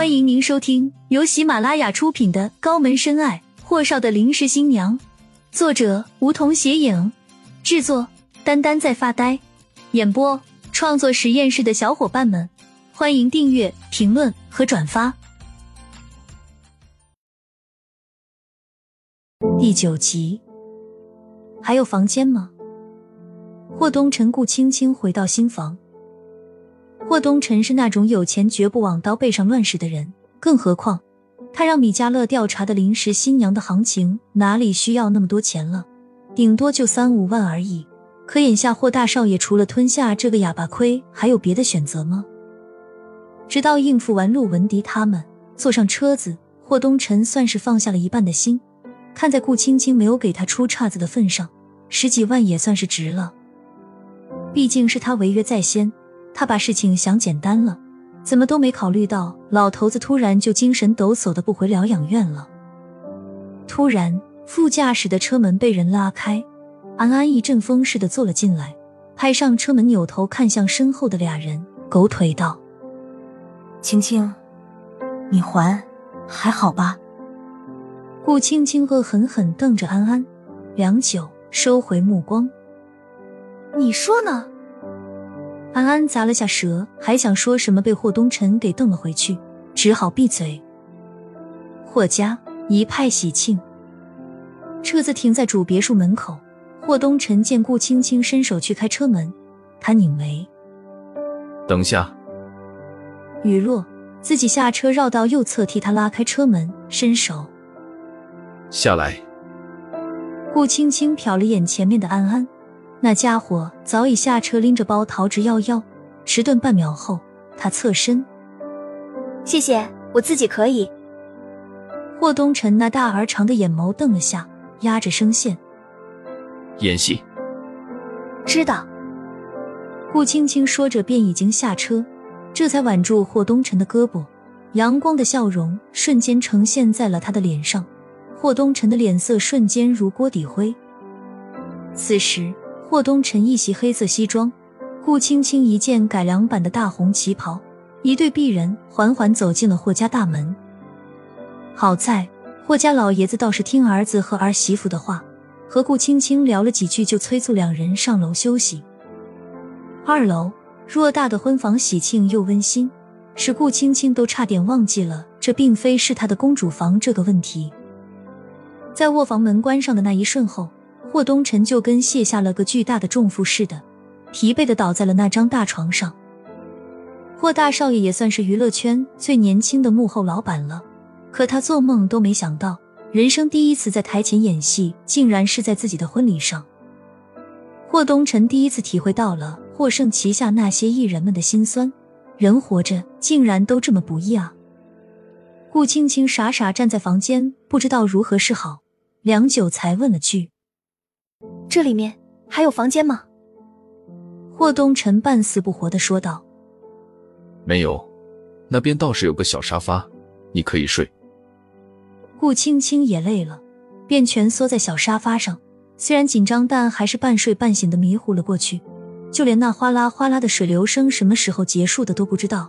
欢迎您收听由喜马拉雅出品的《高门深爱：霍少的临时新娘》，作者梧桐斜影，制作丹丹在发呆，演播创作实验室的小伙伴们，欢迎订阅、评论和转发。第九集，还有房间吗？霍东辰顾青青回到新房。霍东辰是那种有钱绝不往刀背上乱使的人，更何况他让米迦勒调查的临时新娘的行情，哪里需要那么多钱了？顶多就三五万而已。可眼下霍大少爷除了吞下这个哑巴亏，还有别的选择吗？直到应付完陆文迪他们，坐上车子，霍东辰算是放下了一半的心。看在顾青青没有给他出岔子的份上，十几万也算是值了。毕竟是他违约在先。他把事情想简单了，怎么都没考虑到老头子突然就精神抖擞的不回疗养院了。突然，副驾驶的车门被人拉开，安安一阵风似的坐了进来，拍上车门，扭头看向身后的俩人，狗腿道：“青青，你还还好吧？”顾青青恶狠狠瞪着安安，良久，收回目光：“你说呢？”安安咂了下舌，还想说什么，被霍东辰给瞪了回去，只好闭嘴。霍家一派喜庆，车子停在主别墅门口。霍东辰见顾青青伸手去开车门，他拧眉：“等下。”雨落，自己下车绕到右侧替他拉开车门，伸手下来。顾青青瞟了眼前面的安安。那家伙早已下车，拎着包逃之夭夭。迟钝半秒后，他侧身：“谢谢，我自己可以。”霍东辰那大而长的眼眸瞪了下，压着声线：“演戏。”知道。顾青青说着便已经下车，这才挽住霍东辰的胳膊，阳光的笑容瞬间呈现在了他的脸上。霍东辰的脸色瞬间如锅底灰。此时。霍东辰一袭黑色西装，顾青青一件改良版的大红旗袍，一对璧人缓缓走进了霍家大门。好在霍家老爷子倒是听儿子和儿媳妇的话，和顾青青聊了几句，就催促两人上楼休息。二楼偌大的婚房喜庆又温馨，使顾青青都差点忘记了这并非是她的公主房这个问题。在卧房门关上的那一瞬后。霍东辰就跟卸下了个巨大的重负似的，疲惫的倒在了那张大床上。霍大少爷也算是娱乐圈最年轻的幕后老板了，可他做梦都没想到，人生第一次在台前演戏，竟然是在自己的婚礼上。霍东辰第一次体会到了霍胜旗下那些艺人们的辛酸，人活着竟然都这么不易啊！顾青青傻傻站在房间，不知道如何是好，良久才问了句。这里面还有房间吗？霍东辰半死不活的说道：“没有，那边倒是有个小沙发，你可以睡。”顾青青也累了，便蜷缩在小沙发上，虽然紧张，但还是半睡半醒的迷糊了过去，就连那哗啦哗啦的水流声什么时候结束的都不知道。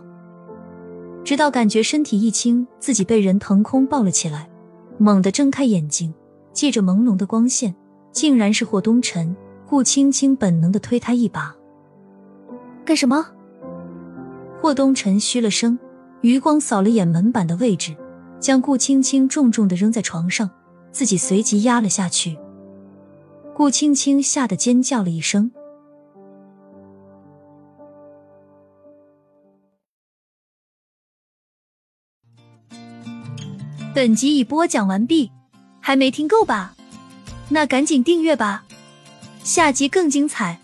直到感觉身体一轻，自己被人腾空抱了起来，猛地睁开眼睛，借着朦胧的光线。竟然是霍东辰，顾青青本能的推他一把。干什么？霍东辰嘘了声，余光扫了眼门板的位置，将顾青青重重的扔在床上，自己随即压了下去。顾青青吓得尖叫了一声。本集已播讲完毕，还没听够吧？那赶紧订阅吧，下集更精彩。